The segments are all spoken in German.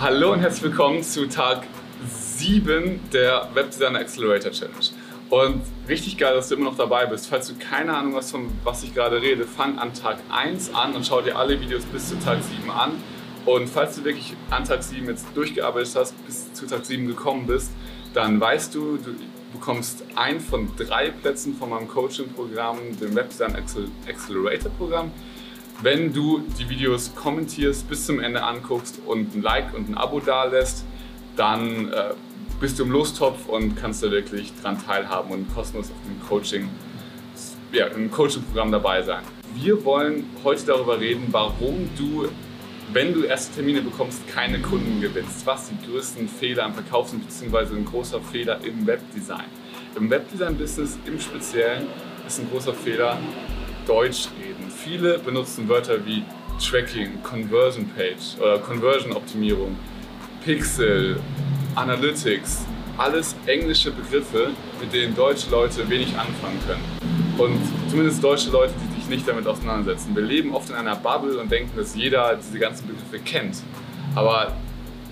Hallo und herzlich willkommen zu Tag 7 der Webdesigner Accelerator Challenge. Und richtig geil, dass du immer noch dabei bist. Falls du keine Ahnung hast, von was ich gerade rede, fang an Tag 1 an und schau dir alle Videos bis zu Tag 7 an. Und falls du wirklich an Tag 7 jetzt durchgearbeitet hast, bis zu Tag 7 gekommen bist, dann weißt du, du bekommst ein von drei Plätzen von meinem Coaching-Programm, dem Webdesign Accelerator-Programm wenn du die Videos kommentierst, bis zum Ende anguckst und ein Like und ein Abo da lässt, dann äh, bist du im Lostopf und kannst da wirklich dran teilhaben und kostenlos auf dem Coaching, ja, im Coaching-Programm dabei sein. Wir wollen heute darüber reden, warum du, wenn du erste Termine bekommst, keine Kunden gewinnst. Was die größten Fehler am Verkauf sind, beziehungsweise ein großer Fehler im Webdesign. Im Webdesign-Business im Speziellen ist ein großer Fehler, Deutsch reden. Viele benutzen Wörter wie Tracking, Conversion Page oder Conversion Optimierung, Pixel, Analytics, alles englische Begriffe, mit denen deutsche Leute wenig anfangen können. Und zumindest deutsche Leute, die sich nicht damit auseinandersetzen. Wir leben oft in einer Bubble und denken, dass jeder diese ganzen Begriffe kennt. Aber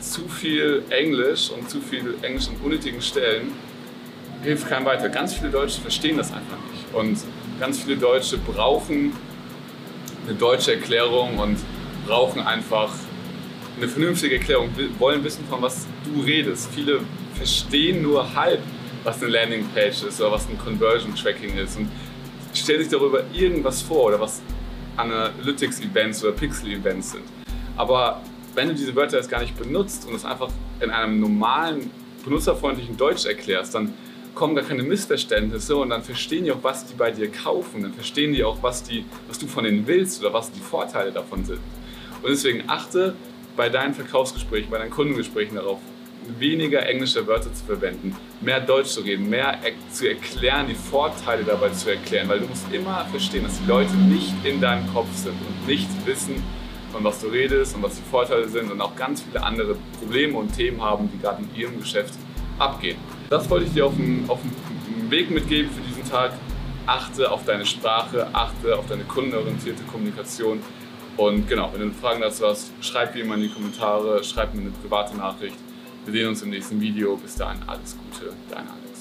zu viel Englisch und zu viel Englisch an unnötigen Stellen hilft keinem weiter. Ganz viele Deutsche verstehen das einfach nicht. Und ganz viele Deutsche brauchen eine deutsche Erklärung und brauchen einfach eine vernünftige Erklärung, wollen wissen, von was du redest. Viele verstehen nur halb, was eine Landingpage ist oder was ein Conversion Tracking ist und stellen sich darüber irgendwas vor oder was Analytics-Events oder Pixel-Events sind. Aber wenn du diese Wörter jetzt gar nicht benutzt und es einfach in einem normalen, benutzerfreundlichen Deutsch erklärst, dann kommen gar keine Missverständnisse und dann verstehen die auch, was die bei dir kaufen. Dann verstehen die auch, was, die, was du von denen willst oder was die Vorteile davon sind. Und deswegen achte bei deinen Verkaufsgesprächen, bei deinen Kundengesprächen darauf, weniger englische Wörter zu verwenden, mehr Deutsch zu reden, mehr zu erklären, die Vorteile dabei zu erklären, weil du musst immer verstehen, dass die Leute nicht in deinem Kopf sind und nicht wissen, von was du redest und was die Vorteile sind und auch ganz viele andere Probleme und Themen haben, die gerade in ihrem Geschäft abgehen. Das wollte ich dir auf den, auf den Weg mitgeben für diesen Tag. Achte auf deine Sprache, achte auf deine kundenorientierte Kommunikation. Und genau, wenn du Fragen dazu hast, schreib wie immer in die Kommentare, schreib mir eine private Nachricht. Wir sehen uns im nächsten Video. Bis dahin alles Gute, dein Alex.